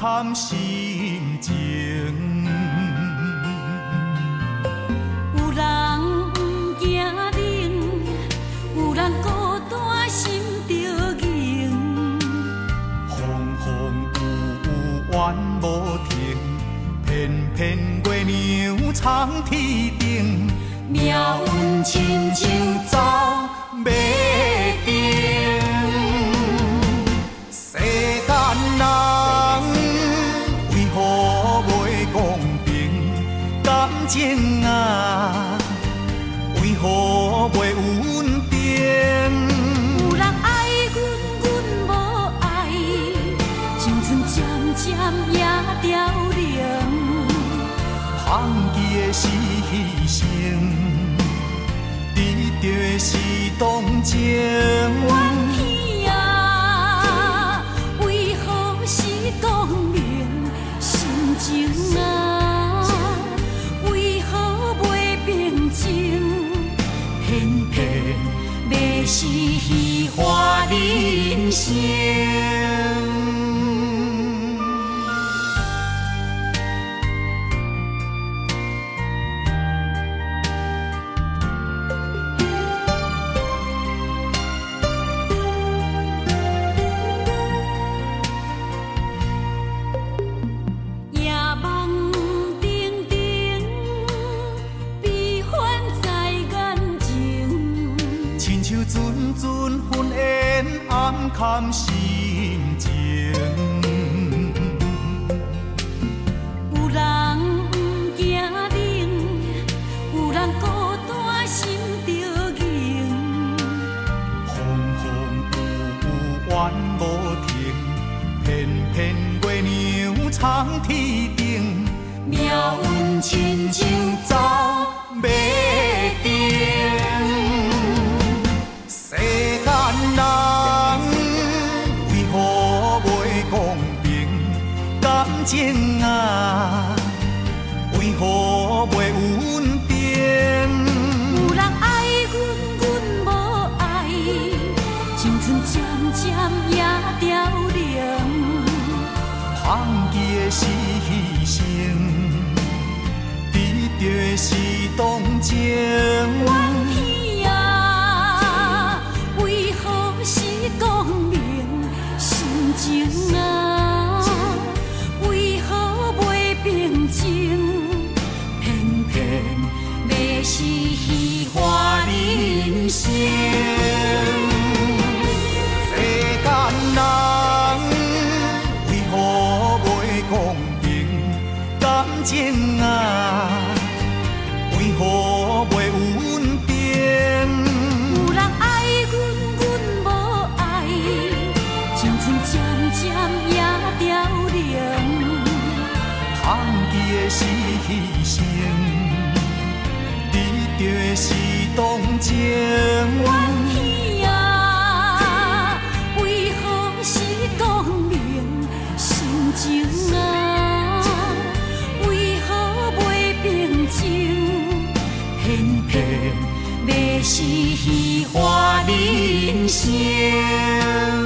暗藏心情。情。怨天啊，为何是讲明心情啊？为何袂平静？偏偏要是虚华人生。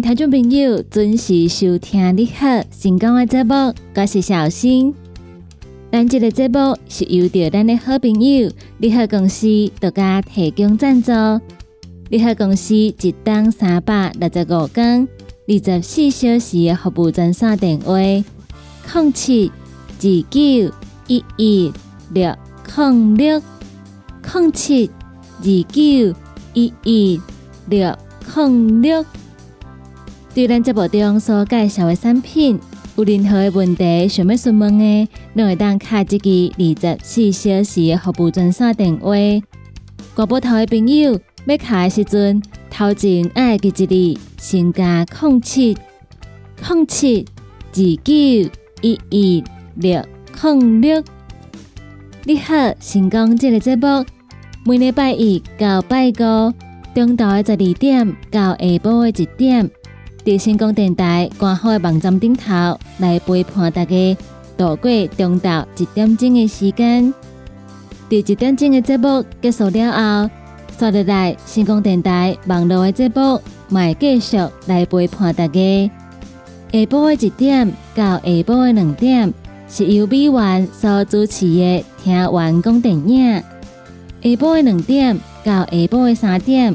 听众朋友准时收听你好成功的节目，我是小新。咱这个节目是由着咱的好朋友利好公司独家提供赞助。利好公司一档三百六十五天、二十四小时的服务专线电话：零七二九一一六零六零七二九一一六零六。对咱节目中所介绍的产品，有任何的问题想要询问的，都会当卡一支二十四小时的服务专线电话。挂拨头的朋友要卡的时阵，头前爱记一字，先加空七空七二九一一六零六。你好，成功这个节目每礼拜一到拜五，中昼的十二点到下晡的一点，在成功电台官方的网站顶头来陪伴大家度过中昼一点钟的时间。第一点钟的节目结束了后，刷入来成功电台网络的节目，会继续来陪伴大家。下晡的一点到下晡的两点，是由美元所主持的听完讲电影。下晡的两点到下晡的三点，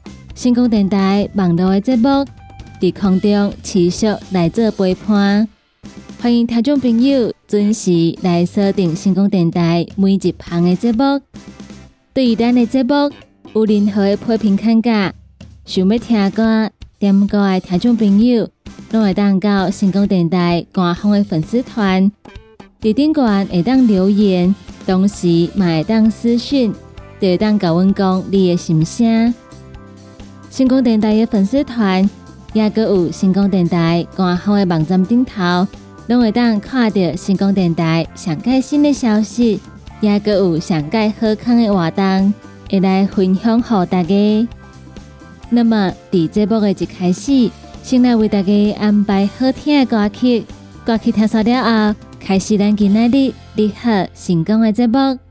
成功电台网络的节目在空中持续来做陪伴。欢迎听众朋友准时来锁定成功电台每一旁的节目。对于咱的节目有任何的批评看价，想要听歌。点歌的听众朋友，拢会当到成功电台官方的粉丝团，伫顶端会当留言，同时嘛会当私讯，会当甲阮讲你的心声。成功电台的粉丝团，也阁有成功电台官方的网站顶头，拢会当看到成功电台上盖新的消息，也阁有上盖好康的活动，会来分享给大家。那么，伫节目的一开始，先来为大家安排好听的歌曲。歌曲听完了后，开始咱今日的你好成功的节目。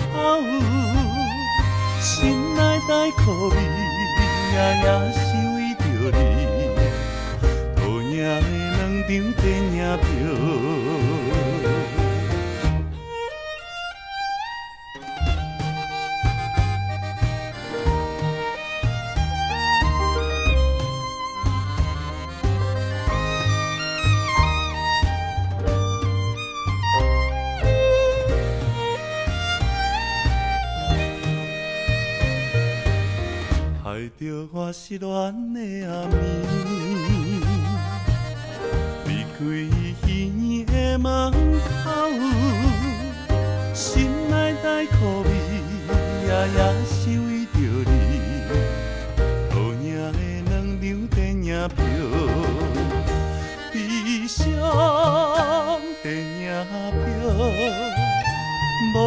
心内在苦味，夜夜想为着你，讨厌的两张电影票，是恋的暗暝，离开伊的门口，心内在苦味，夜夜是为着你，好影的两张电影票，悲伤电影票，无。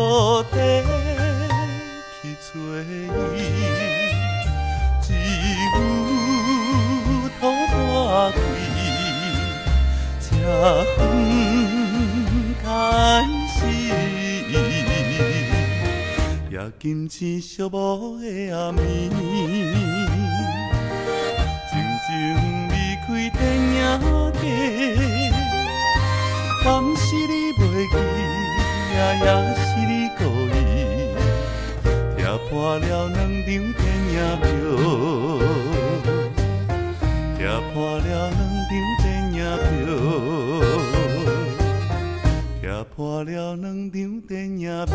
也今生寂寞的暗暝，静静离开电影地。敢是你袂记，也也是你故意，拆破了两张电影票，拆破了两张电影票，了两张电影票。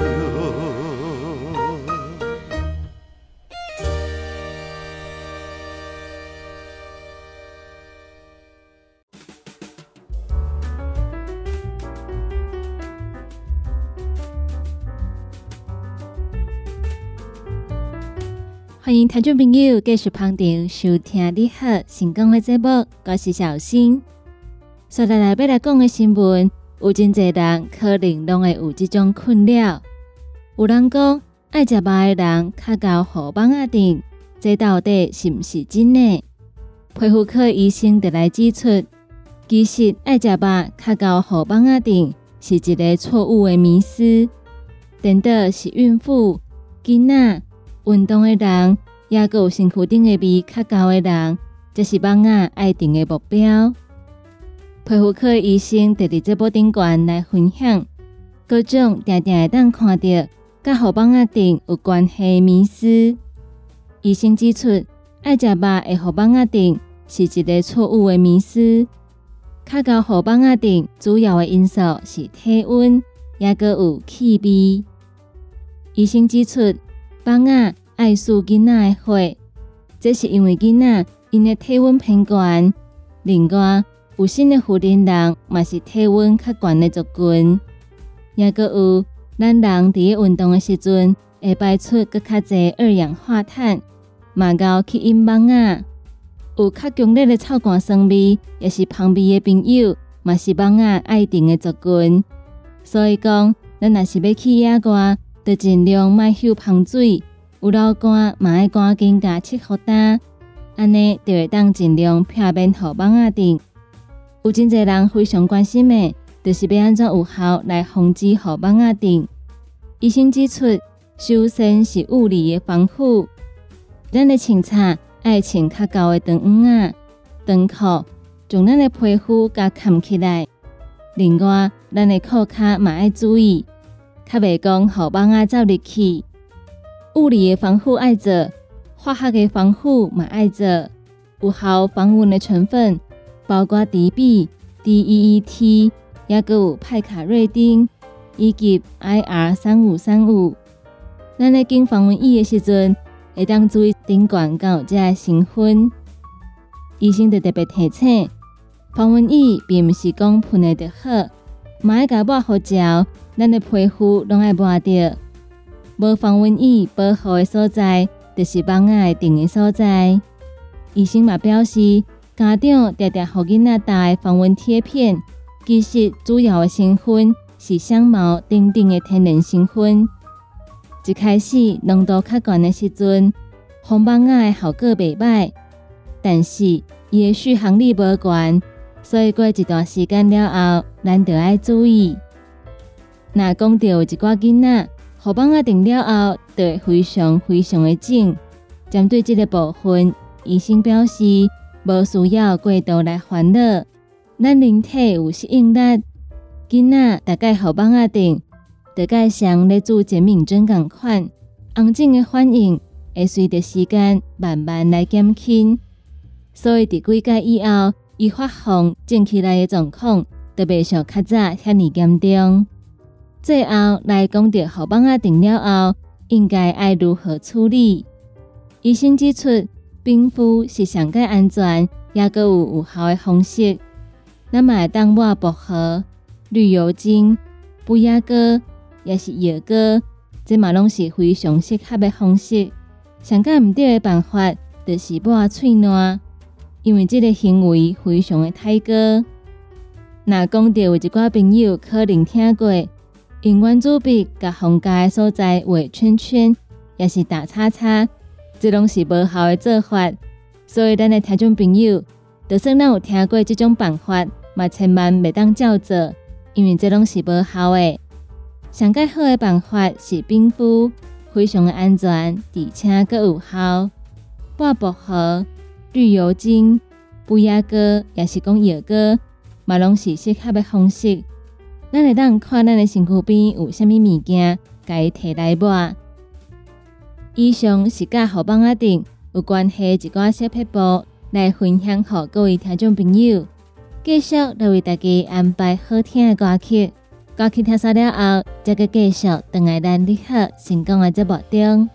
欢迎听众朋友继续旁听收听你好成功的节目，我是小新。接下来要来讲的新闻，有真侪人可能拢会有这种困扰。有人讲爱食肉的人较高荷包仔顶，这到底是毋是真的？皮肤科医生就来指出，其实爱食肉较高荷包仔顶是一个错误的迷思，等的是孕妇、囡仔。运动的人，也有身躯顶的味较高的人，这是网仔爱定的目标。皮肤科医生伫伫这部顶管来分享各种常常会当看到甲互网仔顶有关系的迷思。医生指出，爱食肉会互网仔顶是一个错误的迷思。较高互网仔顶主要的因素是体温，也个有气味。医生指出。网仔爱输囡仔的血，这是因为囡仔因的体温偏高。另外，有新的妇人人嘛是体温较悬的族群，也阁有咱人伫运动的时阵会排出更较侪二氧化碳，嘛够去因网仔有较强烈的臭汗酸味，也是旁边的朋友嘛是网仔爱定的族群。所以讲，咱若是要去野外。就尽量莫吸香水，有流汗嘛爱赶紧加拭护单，安尼就会当尽量避免互蚊仔叮。有真侪人非常关心的，就是要安怎有效来防止互蚊仔叮。医生指出，首先是物理的防护，咱的穿擦爱穿较厚的长袜仔、长裤，将咱的皮肤甲盖起来。另外，咱的裤脚嘛爱注意。较袂讲，互蚊仔走入去。物理的防护爱做，化学的防护嘛爱做。有效防蚊的成分包括 DB、DEET，也有派卡瑞丁以及 IR 三五三五。咱咧经防蚊疫的时阵，会当注意顶管敢有这成分。医生就特别提醒，防蚊疫并毋是讲喷的就好，嘛爱甲抹好嚼。咱的皮肤拢爱抹着，无防蚊疫保护的所在，就是蚊仔定的所在。医生嘛表示，家长常常互囡仔带防蚊贴片，其实主要的成分是香茅等等的天然成分。一开始浓度较悬的时阵，防蚊仔的效果袂歹，但是伊的续航力无悬，所以过一段时间了后，咱就要注意。那讲到一寡囡仔，互蚊仔叮了后，就会非常非常的肿。针对这个部分，医生表示，无需要过度来烦恼。咱人体有适应力，囡仔大概互蚊仔叮，大概像咧做减敏针共款，红肿的反应会随着时间慢慢来减轻。所以伫几届以后，伊发放肿起来的状况，特别像较早遐尔严重。最后来讲到后帮仔定了后，应该爱如何处理？医生指出，冰敷是上界安全，也阁有有效的方式。咱嘛会当抹薄荷、绿油精、布雅膏，也是药膏，这嘛拢是非常适合的方式。上界毋对的办法，就是抹喙烂，因为这个行为非常的太过。那讲到有一寡朋友可能听过。用圆珠笔甲封盖的所在画圈圈，也是打叉叉，这拢是无效的做法。所以，咱的听众朋友，就算咱有听过这种办法，嘛千万袂当照做，因为这拢是无效的。上介好的办法是冰敷，非常的安全，而且阁有效。薄荷、绿油精、乌鸦歌，也是讲药歌，嘛拢是适合的方式。咱会当看咱的身躯边有啥物物件，该摕来抹。以上是甲好帮仔顶有关系一寡小撇步来分享，给各位听众朋友。继续来为大家安排好听的歌曲，歌曲听完了后，再个继续等来咱你好成功的节目中。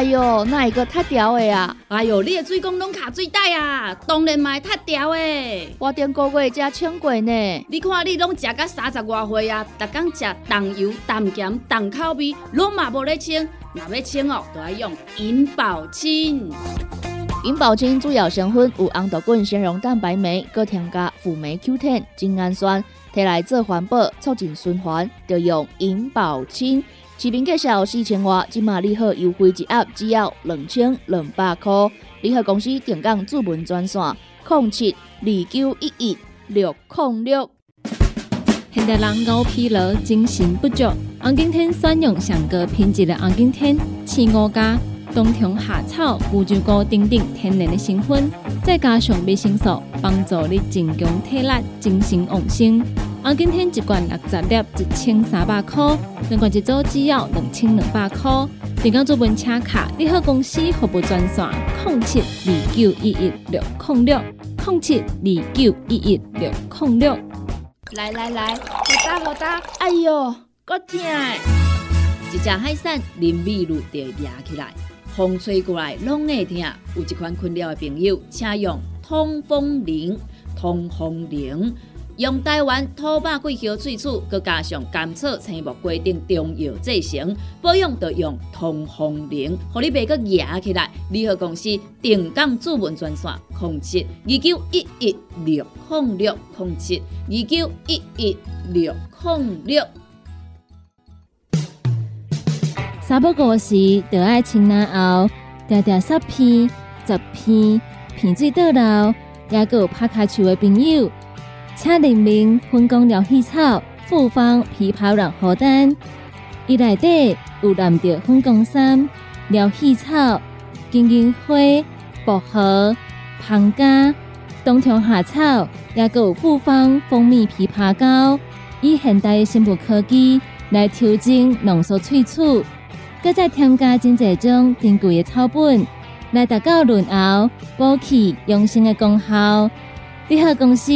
哎哟，那一个太屌的啊！哎哟，你的水工拢卡水袋啊，当然嘛太屌的。我顶个月才称过呢。你看你拢食到三十外岁啊，逐天食重油、重咸、重口味，拢嘛无咧称。若要称哦，都要用银保清。银保清主要成分有红豆滚、纤溶蛋白酶，搁添加辅酶 Q10、精氨酸，摕来做环保、促进循环，就用银保清。视频介绍四千瓦，今马利好优惠一盒只要两千两百块。利好公司定岗主文专线：零七二九一一六零六。现代人熬疲劳、精神不足，红景天选用上个品质的红景天青五加冬虫夏草、乌鸡膏等等天然的成分，再加上维生素，帮助你增强体力、精神旺盛。红景天一罐六十粒，一千三百块；两罐一组，只要两千两百块。电工做本车卡，你好公司服务专线：零七二九一一六零六零七二九一一六零六。来来来，好打好打，哎哟，够痛！一只海扇林密路就压起来，风吹过来拢会痛。有一款困扰的朋友，请用通风铃，通风铃。用台湾土八桂花萃取，佮加上甘草、青木规定中药制成，保养要用通风灵，互你袂佮压起来。联合公司定岗主文专线：零七二九一一六零六零七二九一一六零六。三不五时，就爱清南后，条条十片、十片，片水倒流，也佮有拍卡树的朋友。请联名分工疗气草、复方枇杷软荷丹，伊内底有蓝着分工参疗气草、金银花、薄荷、胖加、冬虫夏草，也佮有复方蜂蜜枇杷膏，以现代的生物科技来调整浓缩萃取，搁再添加真济种珍贵的草本来达到润喉、补气、养生的功效。联合公司。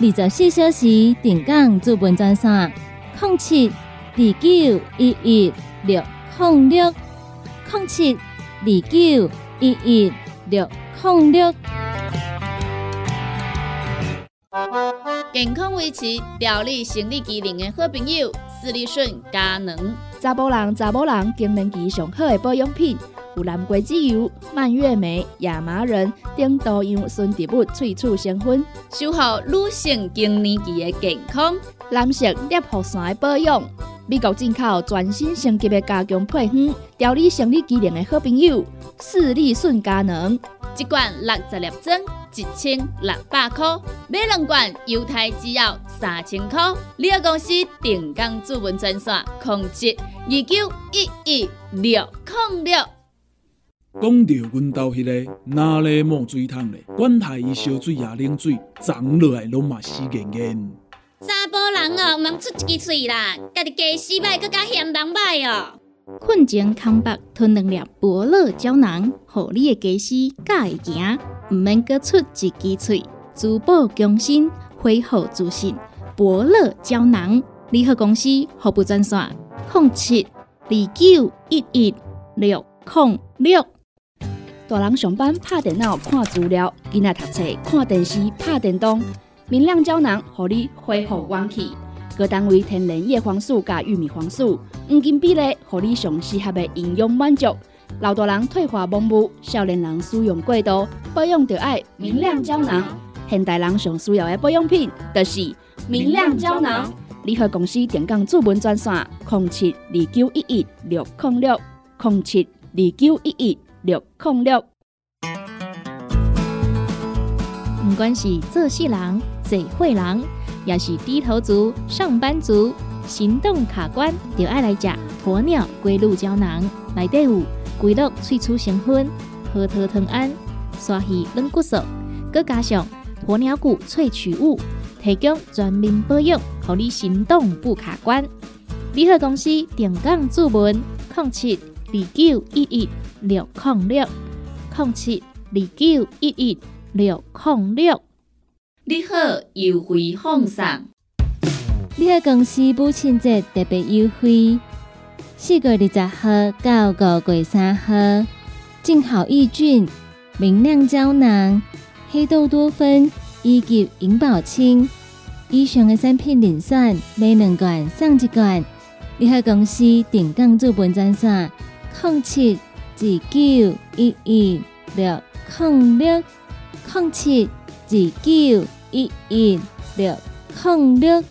二十四小时定岗资本专线：零七二九一一六零六零七二九一一六零六。健康维持、调理生理机能的好朋友——斯利顺佳能，查甫人、查某人更年期上好的保养品。有蓝桂枝油、蔓越莓、亚麻仁等多样纯植物萃取成分，守护女性更年期的健康。男性尿酸的保养，美国进口全新升级的加强配方，调理生理机能的好朋友——视力顺佳能，一罐六十粒装，一千六百块；买两罐，犹太只要三千块。你个公司定岗主文专线：控制二九一一六零六。讲到阮兜迄个哪里冒水桶咧，管他伊烧水也冷水，长落来拢嘛死严严。人哦，毋出一支嘴啦，家己家死歹，更加嫌人歹哦。困前康白吞两粒伯乐胶囊，互你的家死敢会行，毋免阁出一支嘴，珠宝强身，恢复自信。伯乐胶囊，联合公司服务专线：零七二九一一六零六。大人上班拍电脑看资料，囡仔读册看电视拍电动。明亮胶囊，互你恢复元气。各单位天然叶黄素加玉米黄素，黄金比例，互你上适合的营养满足。老大人退化盲目，少年人使用过度，保养就爱明亮胶囊。现代人上需要的保养品，就是明亮胶囊。联合公司电讲主文专线：零七二九一一六零六零七二九一一。六控六，不管是做事人、嘴会人，也是低头族、上班族，行动卡关，就爱来食鸵鸟龟鹿胶囊。内底有龟鹿萃取成分，核桃藤胺、刷鱼软骨素，佮加上鸵鸟骨萃取物，提供全面保养，让你行动不卡关。联合公司定岗注文控七二九一一。六零六零七二九一一六零六，你好优惠放送。你好公司母亲节特别优惠，四月二十号到五月三号，净好益菌、明亮胶囊、黑豆多酚以及银保清以上的产品零算买两罐送一罐。你好公司定岗做本专线控七。二九一一六控六零七二九一一六空六。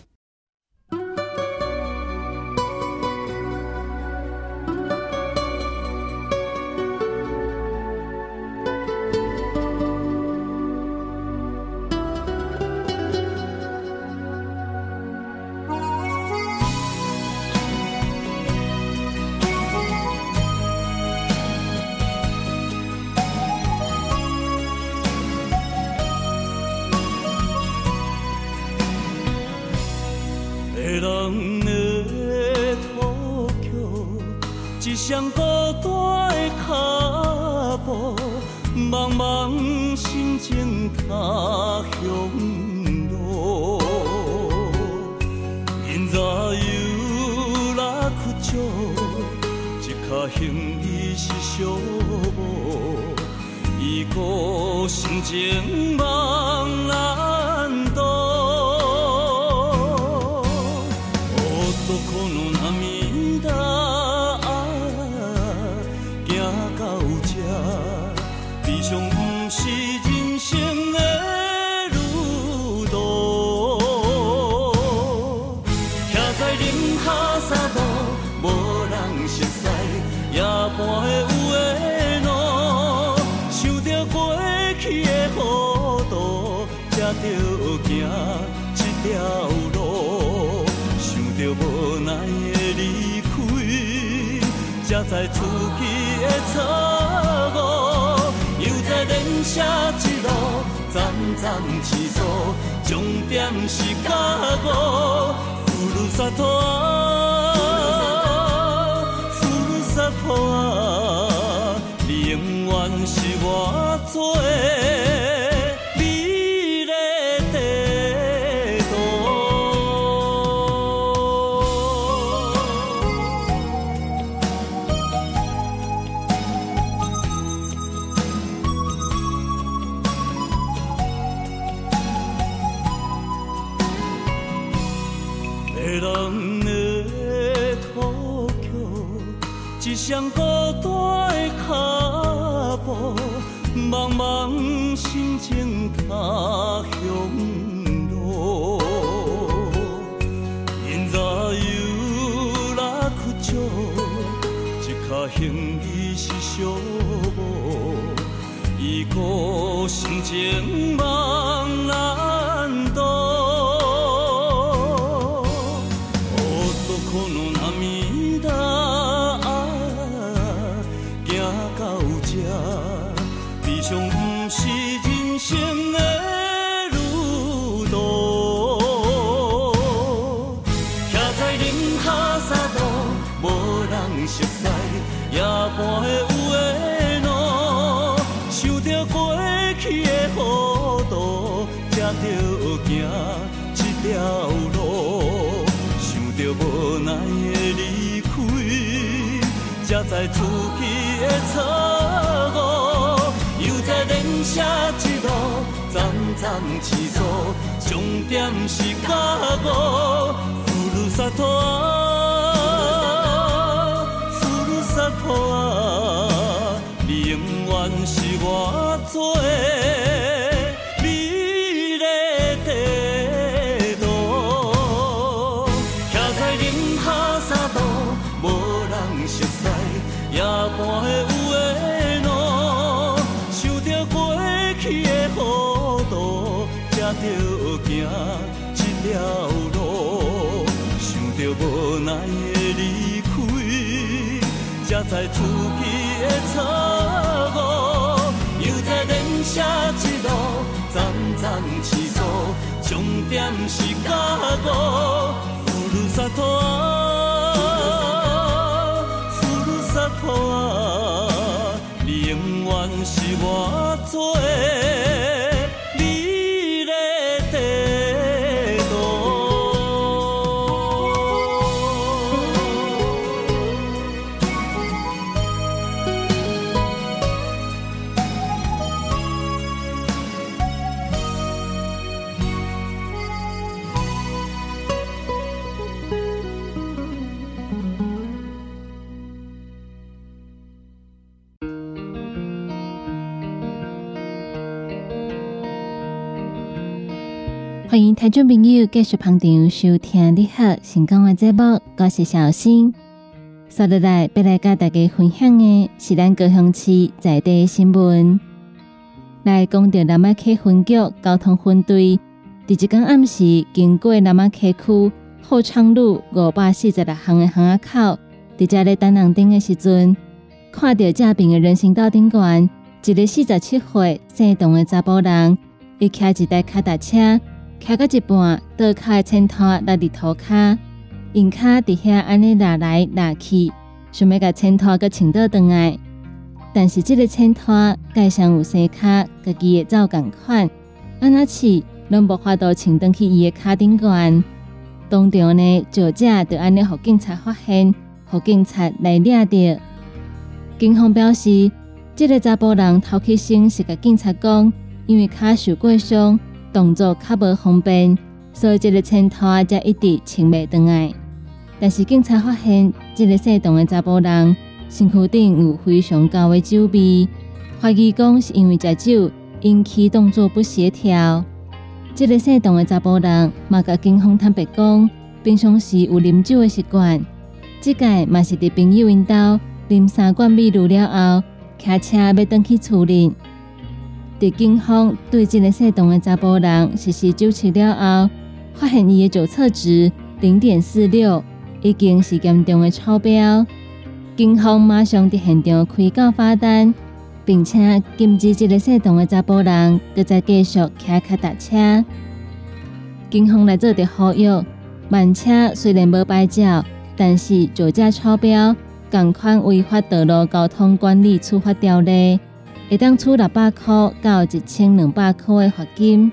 想着过去的糊涂，才着行这条路。想着无奈的离开，才知自己的错误。又在连写一路，站站起坐，终点是甲我。呼噜沙托啊，呼噜沙我着过去的糊涂，才着行这条路。想着无奈的离开，才知自己的错误。又在连写一路，站站起坐，终点是甲我。呼噜沙托。啊，你永我最美丽地图。徛在林下沙漠，无人熟悉夜半的有的路，想着过去的糊涂，才着行这条路，想着无奈的离开。才知出去的错点是甲我。呼噜沙托啊，呼噜沙托啊，你永远是我最。欢迎听众朋友继续捧场收听你好新港话节目，我是小新。接下来要来跟大家分享的是咱高雄市在地新闻。来讲到南马溪分局交通分队，第一天暗时经过南马溪区后昌路五百四十六巷的巷口，伫遮咧等红灯的时阵，看到这边的人行道顶端，一个四十七岁姓董的查甫人，伊骑一台脚踏车。骑到一半，倒脚的前头落伫涂骹，用骹伫遐安尼拉来拉去，想要甲衬托个穿倒转来，但是这个衬托盖上有生卡，家己会走共款，安那试拢无法度穿倒去伊的卡顶悬。当场呢，酒驾就安尼互警察发现，互警察来抓着。警方表示，这个查甫人头起身是甲警察讲，因为卡受过伤，动作较无方便，所以这个衬托才一直穿袂倒来。但是警察发现，这个姓董的查甫人身躯顶有非常高的酒味，怀疑讲是因为食酒引起动作不协调。这个姓董的查甫人嘛，甲警方坦白讲，平常时有啉酒的习惯，即届嘛是伫朋友因兜啉三罐米露了后，开车要登去厝里。伫警方对这个姓动的查甫人实施酒测了后，发现伊的酒测值零点四六，已经是严重的超标。警方马上伫现场开告罚单。并且禁止这个姓动的查甫人搁再继续骑脚踏车。警方来做着呼吁：慢车虽然无牌照，但是酒驾超标，共款违法道路交通管理处罚条例，会当出六百块到一千两百块的罚金。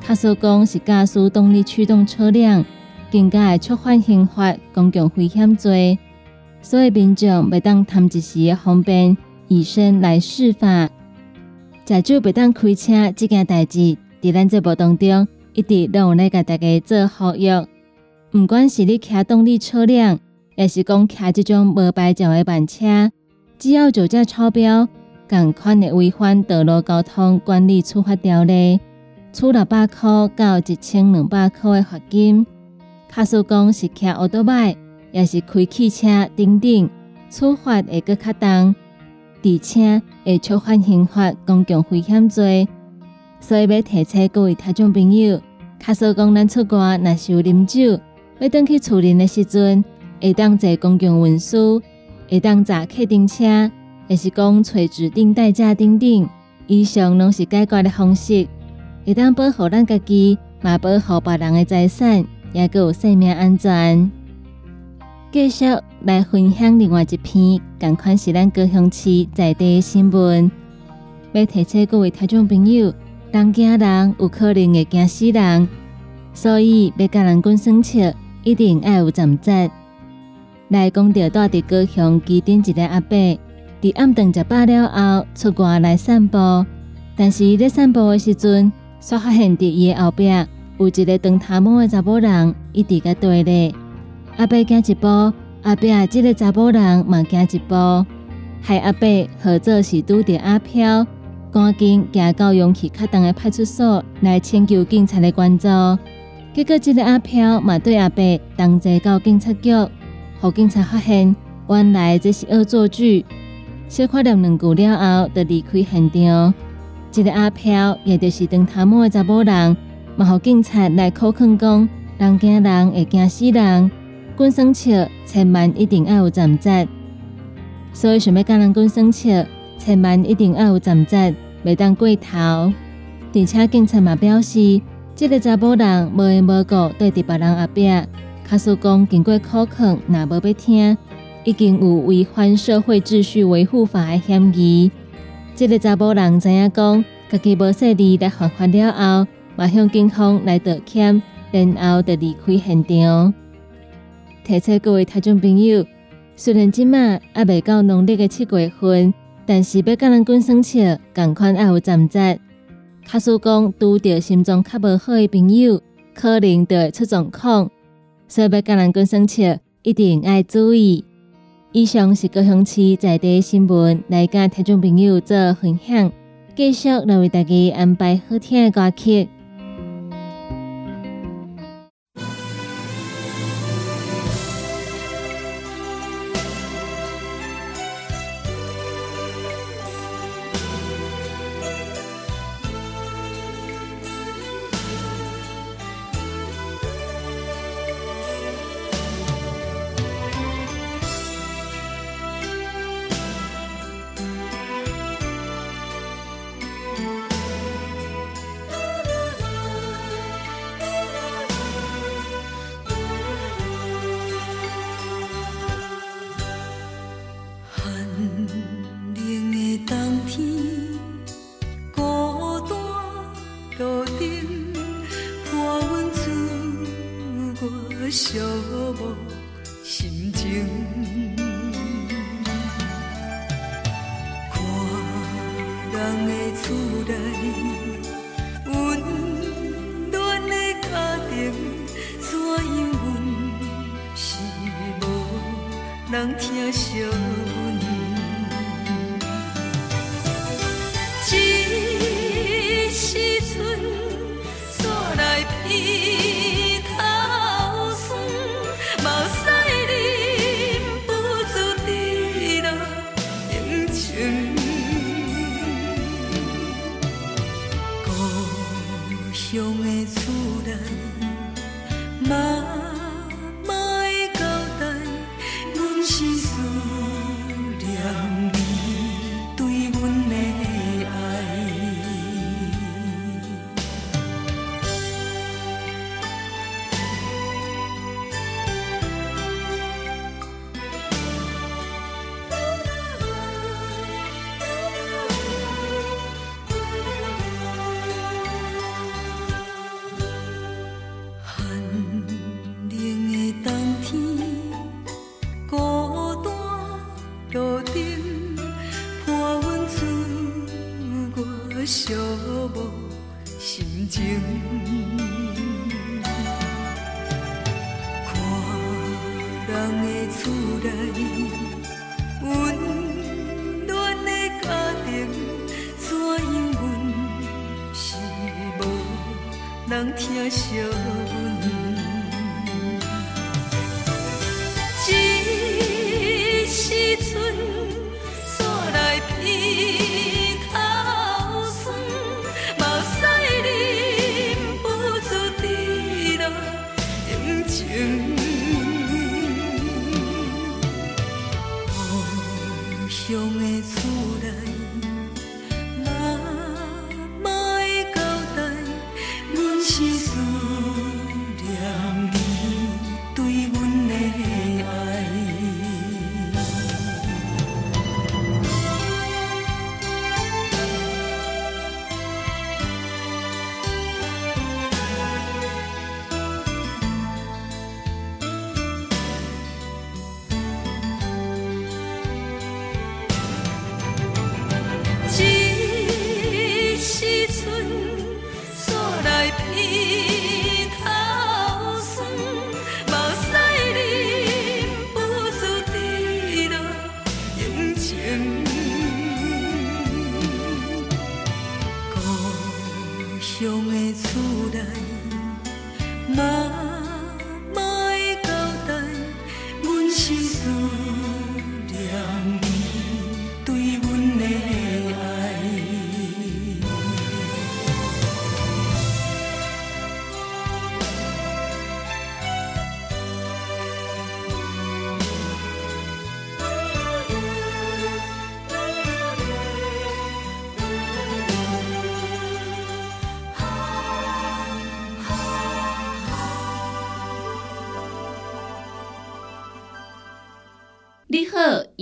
卡所讲是驾驶动力驱动车辆，更加会触犯刑法公共危险罪，所以民众袂当贪一时的方便。以身来试法，食酒不当开车这件代志，伫咱节目当中一直都有来甲大家做呼吁。不管是你骑动力车辆，也是讲骑这种无牌照的慢车，只要酒驾超标，共款的违反道路交通管理处罚条例，处六百块到一千两百块的罚金。卡数讲是骑奥多麦，也是开汽车等等，处罚会搁较重。而且会触犯刑法公共危险罪，所以要提醒各位听众朋友，卡说讲咱出国若是有啉酒，要登去处理的时阵，会当坐公共运输，会当坐客丁车，也是讲找指定代驾等等，以上拢是解决的方式，会当保护咱家己，嘛保护别人的财产，也个有生命安全。继续来分享另外一篇，同款是咱高雄市在地新闻。要提醒各位听众朋友，当惊人有可能会惊死人，所以要甲人讲生笑，一定要有站节。来讲到住伫高雄机顶一个阿伯，伫暗顿食饱了后出外来散步，但是伫散步的时阵，却发现伫伊的后壁有一个长头毛的查某人，一直甲对咧。阿伯行一步，阿伯啊，这个查甫人嘛行一步，害阿伯合作是拄着阿飘，赶紧行到勇气较重的派出所来请求警察的关注。结果这个阿飘嘛对阿伯同齐到警察局，互警察发现原来这是恶作剧，小看念两句了后，就离开现场。这个阿飘也就是长头毛的查甫人，嘛互警察来口劝讲，人惊人会惊死人。滚生笑，千万一定要有站节。所以想要教人滚生笑，千万一定要有站节，袂当过头。而且警察嘛表示，这个查甫人无缘无故对伫别人后壁，卡叔讲经过考劝，若无要听，已经有违反社会秩序维护法的嫌疑。这个查甫人知影讲，家己无说字来犯法了后，马向警方来道歉，然后就离开现场。提醒各位听众朋友，虽然即马还未到农历的七月份，但是要甲人滚生笑，同款爱有站节。卡叔讲，拄着心脏较无好的朋友，可能就会出状况，所以要甲人滚生笑，一定爱注意。以上是高雄市在地新闻，来甲听众朋友做分享，继续来为大家安排好听的歌曲。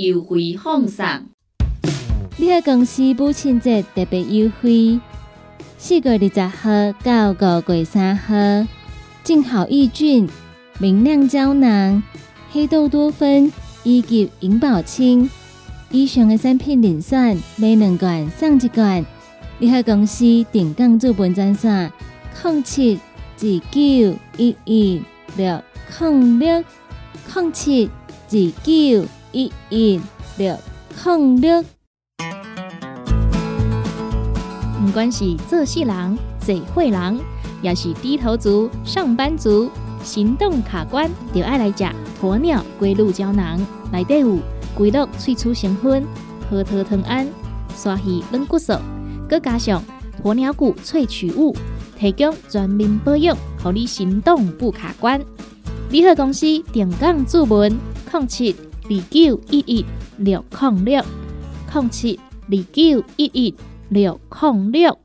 优惠放送，你好公司母亲节特别优惠，四月二十号到五月三号，净好益菌、明亮胶囊、黑豆多酚以及银保清以上的产品零选买两罐送一罐。你好公司定岗资本专线：零七二九一一六零六零七二九一一六零六。不管是做事人、做会人，也是低头族、上班族，行动卡关，就爱来吃鸵鸟龟鹿胶囊。内底有龟鹿萃取成分，核桃藤胺、刷鱼软骨素，佮加上鸵鸟骨萃取物，提供全面保养，让你行动不卡关。联合公司定岗注文：零七二九一一六零六零七二九一一六零六。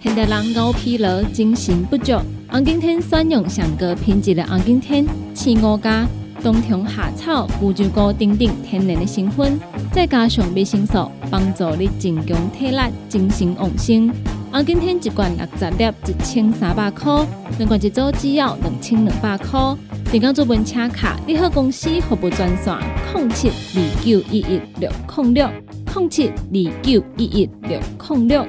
现代人熬疲劳、精神不足，红景天选用上高品质的红景天青五加冬虫夏草、乌鸡菇等等天然的成分，再加上维生素，帮助你增强体力、精神旺盛。红景天一罐六十粒，一千三百块；两罐一组只要两千两百块。电工做本车卡，你好公司服务专线：零七二九一一六零六零七二九一一六零六。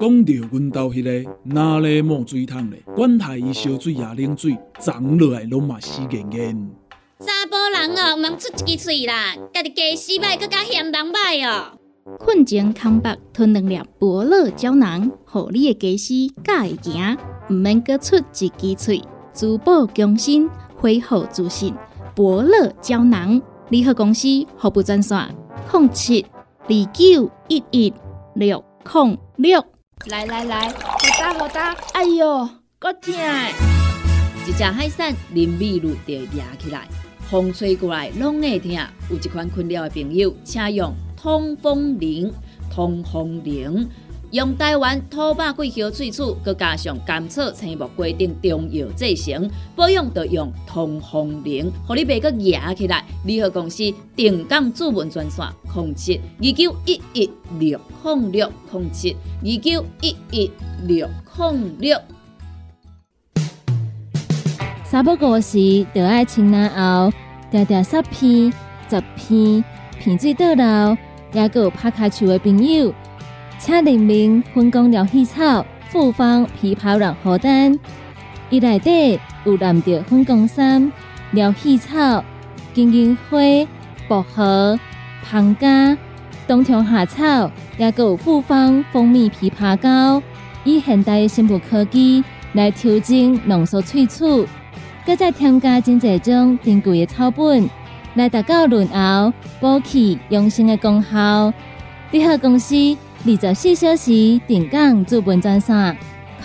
讲到阮兜迄个哪里冒水桶咧，管他伊烧水也冷水，长落来拢嘛死严严。查甫人哦，毋通出一支喙啦，家己家死歹，更加嫌人歹哦。困前康北吞两粒伯乐胶囊，互你的家洗甲会行，毋免搁出一支喙。珠宝更新，恢复自信。伯乐胶囊，联合公司服务专线：零七二九一一六零六。来来来，好打好打！哎哟，够痛！一只海扇林美露就压起来，风吹过来拢会痛。有一款困扰的朋友，请用通风铃，通风铃。用台湾土白桂花萃取，佮加上甘草、青木规定中药制成，保养要用通风灵，互你袂佮压起来。联合公司定岗主文专线：零七二九一一六零六零七二九一一六零六。三不五时，就爱清南后，条条十片、十片，片水倒流，也有拍卡树的朋友。请联名分工疗气草、复方枇杷软荷丹，伊内底有蓝着分工三疗气草、金银花、薄荷、胖加、冬虫夏草，也有复方蜂蜜枇杷膏，以现代的生物科技来调整浓缩萃取，搁再添加真济种珍贵的草本，来达到润喉、补气、养生的功效。你好，公司。二十四小时定岗资本专线：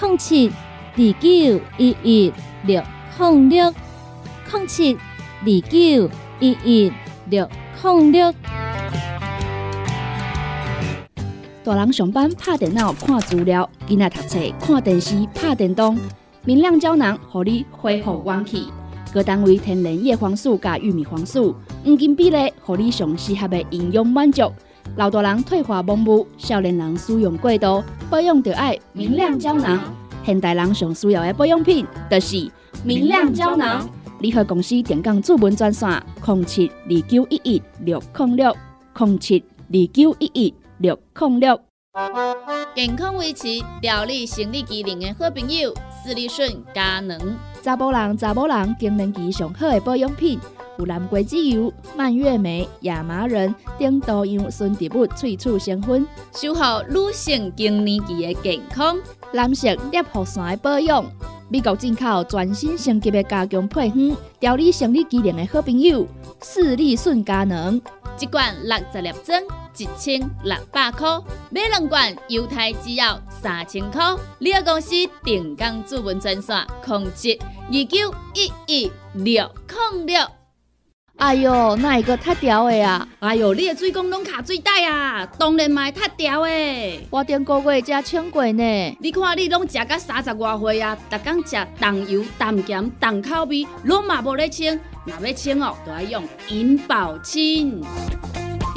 零七二九一一六零六零七二九一一六零六。大人上班拍电脑看资料，囡仔读册看电视拍电动。明亮胶囊，互你恢复元气。各单位天然叶黄素加玉米黄素，黄金比例，互你上适合的营养满足。老大人退化盲目，少年人使用过度，保养就要明亮胶囊。现代人上需要的保养品，就是明亮胶囊。联合公司电讲主文专线：零七二九一一六零六零七二九一一六零六。健康维持、调理生理机能的好朋友——斯利顺佳能。查甫人、查甫人更年期上好的保养品。有蓝桂枝油、蔓越莓、亚麻仁等多样纯植物萃取成分，守护女性更年期的健康。男性尿酸的保养，美国进口全新升级的加强配方，调理生理机能的好朋友——视力顺佳能。一罐六十粒装，一千六百块；买两罐，犹太只要三千块。你个公司定岗主文专线：控制二九一一六零六。哎哟，那一个太屌的啊！哎哟，你的水工拢卡水袋啊，当然嘛太屌的。我顶个月才称过呢。你看你拢食到三十外岁啊，逐工食重油、重咸、重口味，拢嘛无咧称。若要称哦，就要用银保清。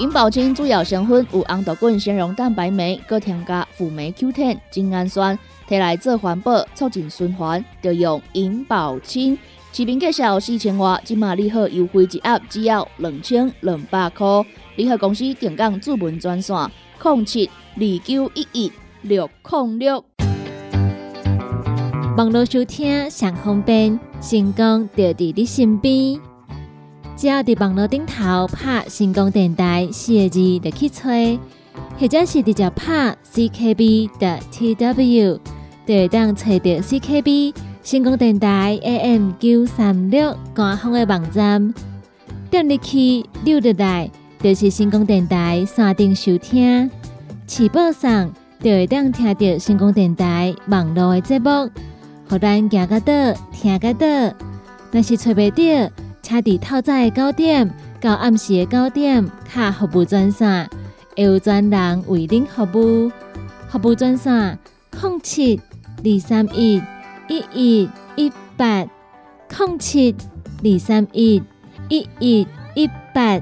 银保清主要成分有红豆根、纤溶蛋白酶，搁添加辅酶 Q10、精氨酸，摕来做环保、促进循环，就用银保清。市民介绍四千外，今马利好优惠一盒只要两千两百块。联合公司定岗主文专线：零七二九一一六零六。网络收听上方便，成功就伫你身边。只要伫网络顶头拍成功电台四个字就去吹，或者是直接拍 CKB 的 TW，就会当找到 CKB。成功电台 AM 九三六官方的网站，点入去六入来，就是成功电台山顶收听。起播上就会当听到成功电台网络的节目，互咱行个到听个到。若是找袂到，请伫透早的九点到暗时的九点，卡服务专线，会有专人为您服务。服务专线：零七二三一。一一一八空七二三一一一一八。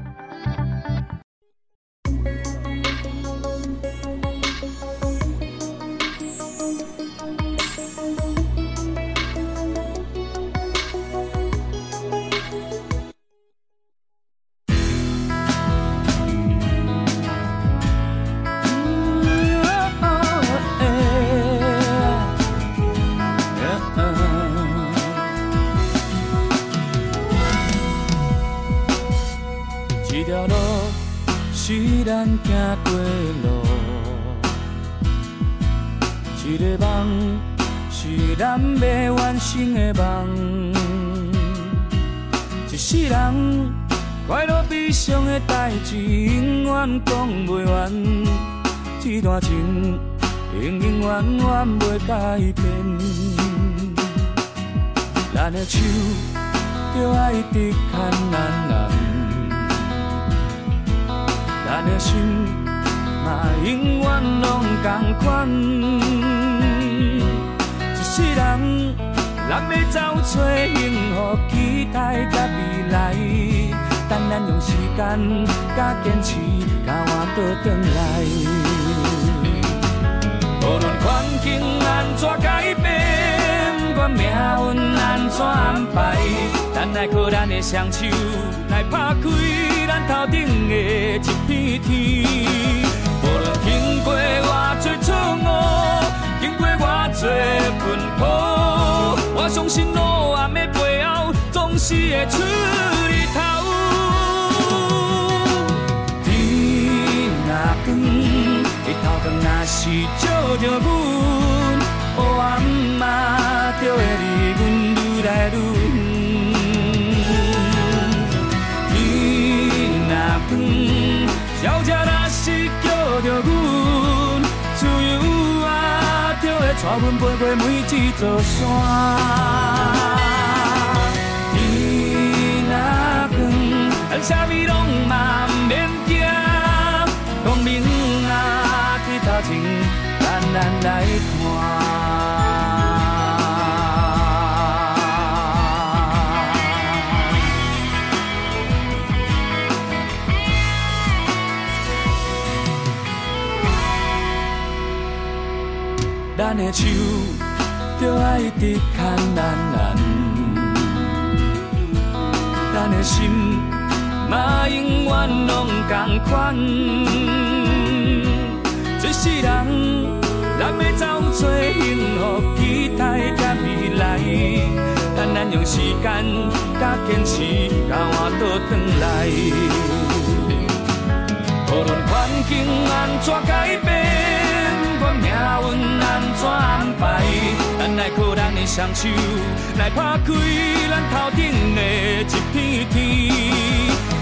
梦。一世人快乐悲伤的代志，永远讲不完。这段情永永远远袂改变。咱的手就爱直牵难难。咱的心嘛，永远拢同款。一世人，咱要找找幸福，期待甲未来。等咱用时间甲坚持，甲换倒转来。无论环境安怎改变，管命运安怎安排，咱来靠咱的双手来拍开。咱头顶的一片天，无论经过偌多错误，经过偌多奔波，我相信路暗的背后，总是会出日头。天若光，日头光若是照着阮，黑暗嘛就会离阮愈来愈。我阮飞过每一座山。天若光，咱啥物拢嘛免惊，光明啊，低头前，咱咱来看。咱的手就爱一直牵难难，咱的心嘛永远拢同款。一世人，咱要找找幸福，期待甲未来。等咱用时间甲坚持，甲换倒转来。无论环境安怎改变。命运安怎安排？咱来靠咱的双手来拍开咱头顶的一片天。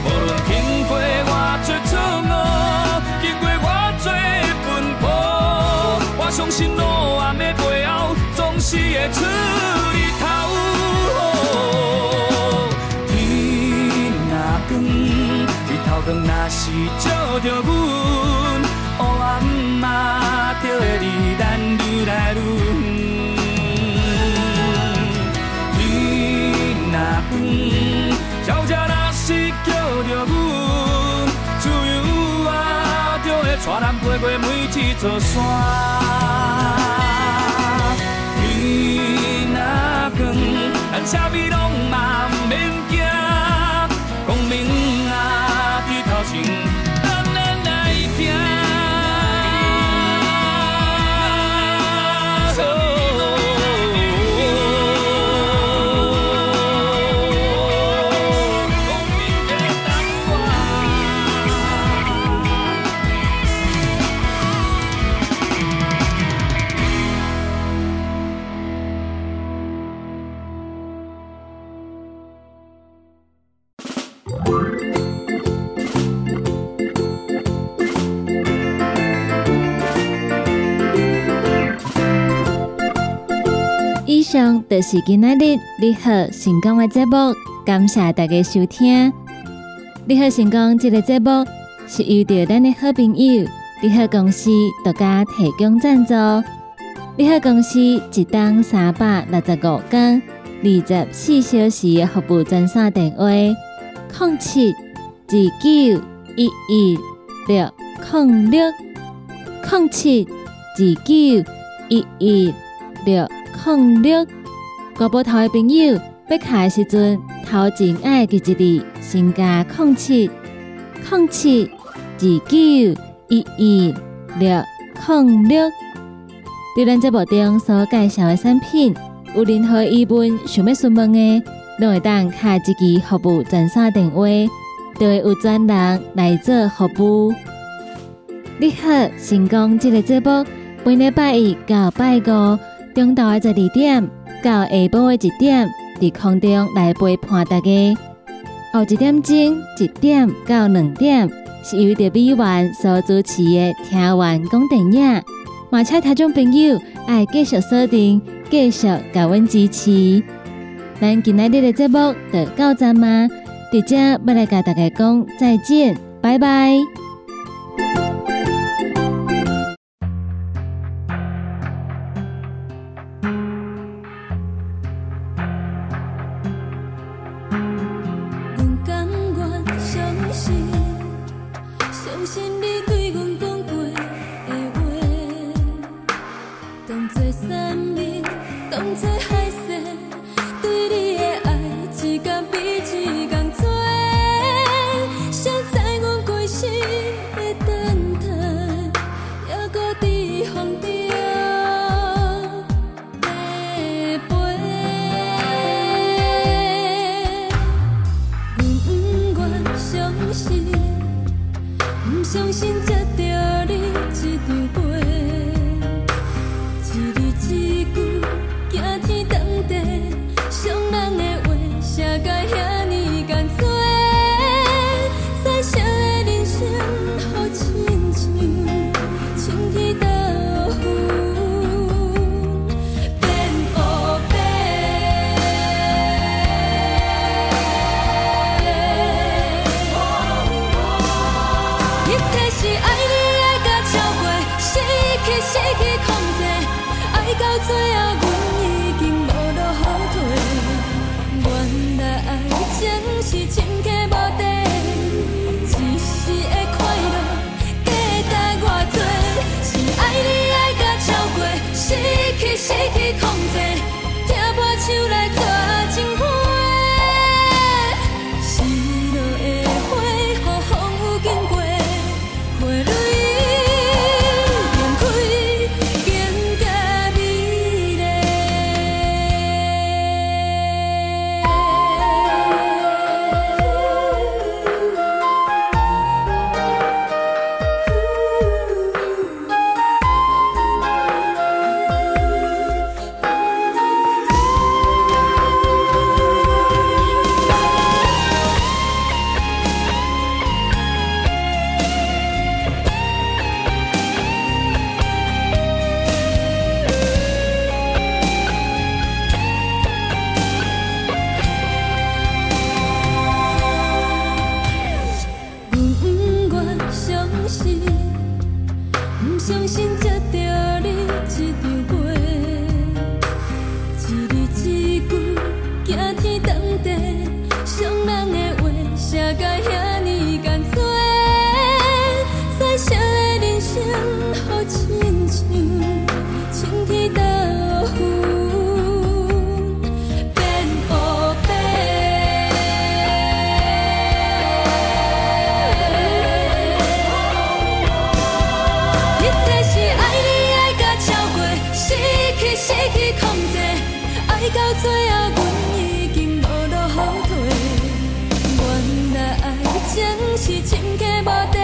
无论经过偌多错误，经过偌多奔波，我相信路暗的背后总是会出日头。天若光，日头光若是照着阮。黑暗嘛，就会离咱愈来愈远。天若光，小姐若是叫着阮，自由啊，就会带咱飞过每一座山。天若光，咱啥物就是今仔日你好成功的节目，感谢大家收听。你好成功这个节目是遇到咱的好朋友你好公司独家提供赞助。你好公司一档三百六十五天二十四小时服务专线电话：零七二九一一六零六零七二九一一六。零六，国宝头的朋友，要卡的时阵，头前爱记一字，先加零七零七二九一一六零六。对咱节目中所介绍的产品，有任何疑问想要询问的，拢会当卡一支服务专线电话，就会有专人来做服务。你好，成功这个节目，每礼拜一到拜五，中昼的十二点到下晡的一点，伫空中来陪伴大家。后一点钟一点到两点，是由着美元所主持的听完讲电影。马车听众朋友爱继续锁定，继续甲阮支持。咱今日的节目就到这吗？伫遮要来甲大家讲再见，拜拜。爱你爱到超过失去失去控制爱到最情是真，假无定。